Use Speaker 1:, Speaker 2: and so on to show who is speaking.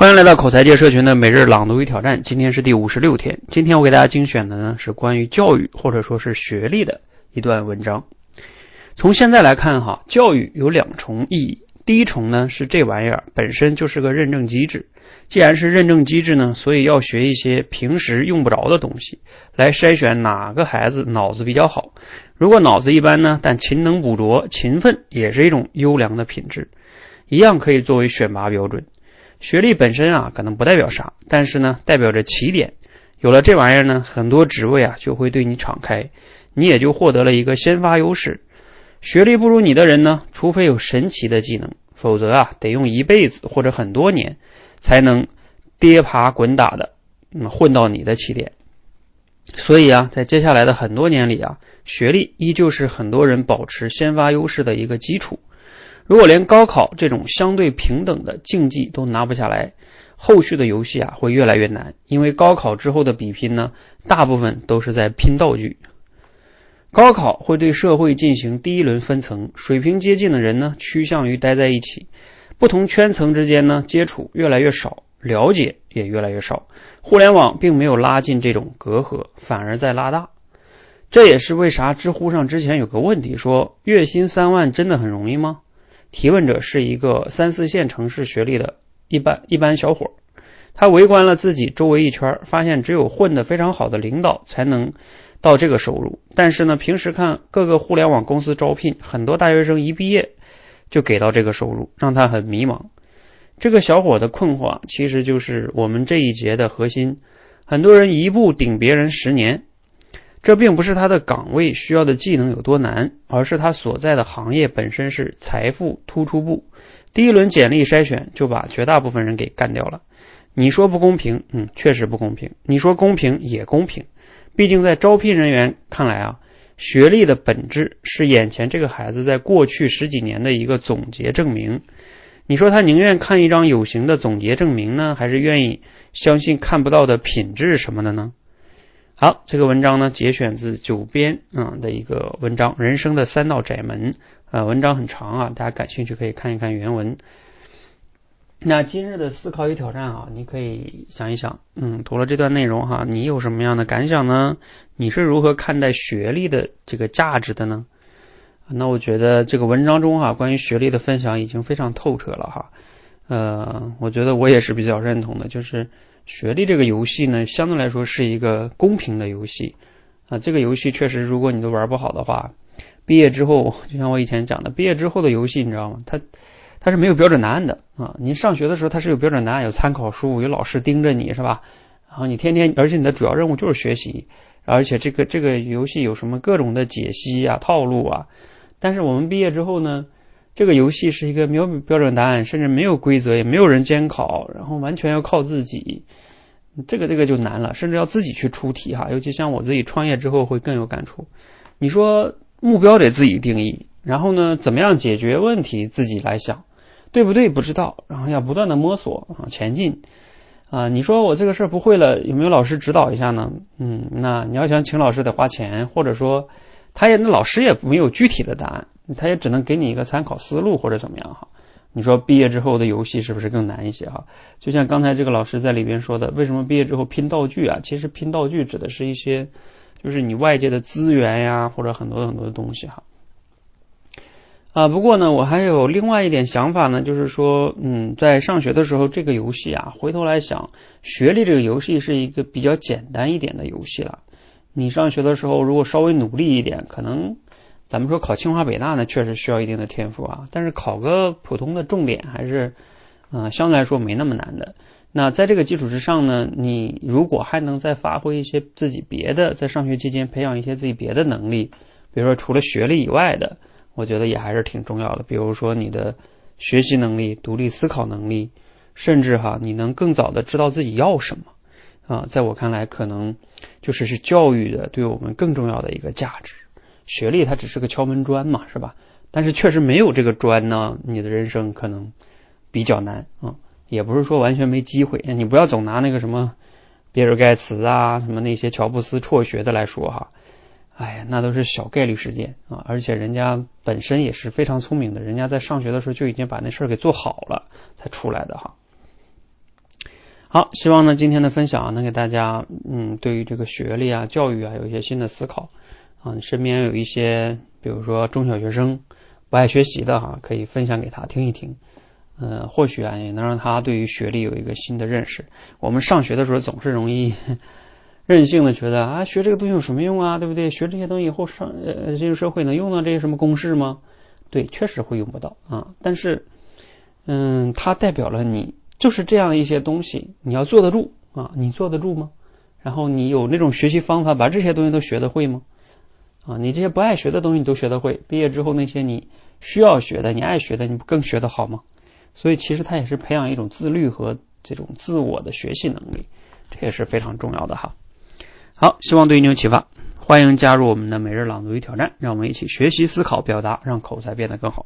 Speaker 1: 欢迎来到口才界社群的每日朗读与挑战，今天是第五十六天。今天我给大家精选的呢是关于教育或者说是学历的一段文章。从现在来看哈，教育有两重意义。第一重呢是这玩意儿本身就是个认证机制，既然是认证机制呢，所以要学一些平时用不着的东西，来筛选哪个孩子脑子比较好。如果脑子一般呢，但勤能补拙，勤奋也是一种优良的品质，一样可以作为选拔标准。学历本身啊，可能不代表啥，但是呢，代表着起点。有了这玩意儿呢，很多职位啊就会对你敞开，你也就获得了一个先发优势。学历不如你的人呢，除非有神奇的技能，否则啊，得用一辈子或者很多年才能跌爬滚打的嗯混到你的起点。所以啊，在接下来的很多年里啊，学历依旧是很多人保持先发优势的一个基础。如果连高考这种相对平等的竞技都拿不下来，后续的游戏啊会越来越难。因为高考之后的比拼呢，大部分都是在拼道具。高考会对社会进行第一轮分层，水平接近的人呢趋向于待在一起，不同圈层之间呢接触越来越少，了解也越来越少。互联网并没有拉近这种隔阂，反而在拉大。这也是为啥知乎上之前有个问题说：月薪三万真的很容易吗？提问者是一个三四线城市学历的一般一般小伙，他围观了自己周围一圈，发现只有混得非常好的领导才能到这个收入。但是呢，平时看各个互联网公司招聘，很多大学生一毕业就给到这个收入，让他很迷茫。这个小伙的困惑其实就是我们这一节的核心：很多人一步顶别人十年。这并不是他的岗位需要的技能有多难，而是他所在的行业本身是财富突出部。第一轮简历筛选就把绝大部分人给干掉了。你说不公平，嗯，确实不公平。你说公平也公平，毕竟在招聘人员看来啊，学历的本质是眼前这个孩子在过去十几年的一个总结证明。你说他宁愿看一张有形的总结证明呢，还是愿意相信看不到的品质什么的呢？好，这个文章呢节选自九编啊的一个文章《人生的三道窄门》啊，文章很长啊，大家感兴趣可以看一看原文。那今日的思考与挑战啊，你可以想一想，嗯，读了这段内容哈，你有什么样的感想呢？你是如何看待学历的这个价值的呢？那我觉得这个文章中哈，关于学历的分享已经非常透彻了哈。呃，我觉得我也是比较认同的，就是。学历这个游戏呢，相对来说是一个公平的游戏啊。这个游戏确实，如果你都玩不好的话，毕业之后，就像我以前讲的，毕业之后的游戏，你知道吗？它它是没有标准答案的啊。你上学的时候，它是有标准答案，有参考书，有老师盯着你是吧？然后你天天，而且你的主要任务就是学习，而且这个这个游戏有什么各种的解析啊、套路啊。但是我们毕业之后呢？这个游戏是一个没有标准答案，甚至没有规则，也没有人监考，然后完全要靠自己。这个这个就难了，甚至要自己去出题哈。尤其像我自己创业之后会更有感触。你说目标得自己定义，然后呢，怎么样解决问题自己来想，对不对？不知道，然后要不断的摸索啊，前进啊。你说我这个事儿不会了，有没有老师指导一下呢？嗯，那你要想请老师得花钱，或者说他也那老师也没有具体的答案。他也只能给你一个参考思路或者怎么样哈？你说毕业之后的游戏是不是更难一些哈？就像刚才这个老师在里边说的，为什么毕业之后拼道具啊？其实拼道具指的是一些就是你外界的资源呀，或者很多很多的东西哈。啊，不过呢，我还有另外一点想法呢，就是说，嗯，在上学的时候这个游戏啊，回头来想，学历这个游戏是一个比较简单一点的游戏了。你上学的时候如果稍微努力一点，可能。咱们说考清华北大呢，确实需要一定的天赋啊，但是考个普通的重点还是，嗯，相对来说没那么难的。那在这个基础之上呢，你如果还能再发挥一些自己别的，在上学期间培养一些自己别的能力，比如说除了学历以外的，我觉得也还是挺重要的。比如说你的学习能力、独立思考能力，甚至哈，你能更早的知道自己要什么啊，在我看来，可能就是是教育的对我们更重要的一个价值。学历它只是个敲门砖嘛，是吧？但是确实没有这个砖呢，你的人生可能比较难啊。也不是说完全没机会，你不要总拿那个什么比尔盖茨啊，什么那些乔布斯辍学的来说哈。哎呀，那都是小概率事件啊，而且人家本身也是非常聪明的，人家在上学的时候就已经把那事儿给做好了才出来的哈。好，希望呢今天的分享啊能给大家嗯对于这个学历啊教育啊有一些新的思考啊，你身边有一些比如说中小学生不爱学习的哈，可以分享给他听一听，呃或许啊也能让他对于学历有一个新的认识。我们上学的时候总是容易 任性的觉得啊学这个东西有什么用啊，对不对？学这些东西以后上呃进入社会能用到这些什么公式吗？对，确实会用不到啊，但是嗯，它代表了你。就是这样一些东西，你要坐得住啊，你坐得住吗？然后你有那种学习方法，把这些东西都学得会吗？啊，你这些不爱学的东西你都学得会，毕业之后那些你需要学的、你爱学的，你不更学得好吗？所以其实它也是培养一种自律和这种自我的学习能力，这也是非常重要的哈。好，希望对你有启发，欢迎加入我们的每日朗读与挑战，让我们一起学习、思考、表达，让口才变得更好。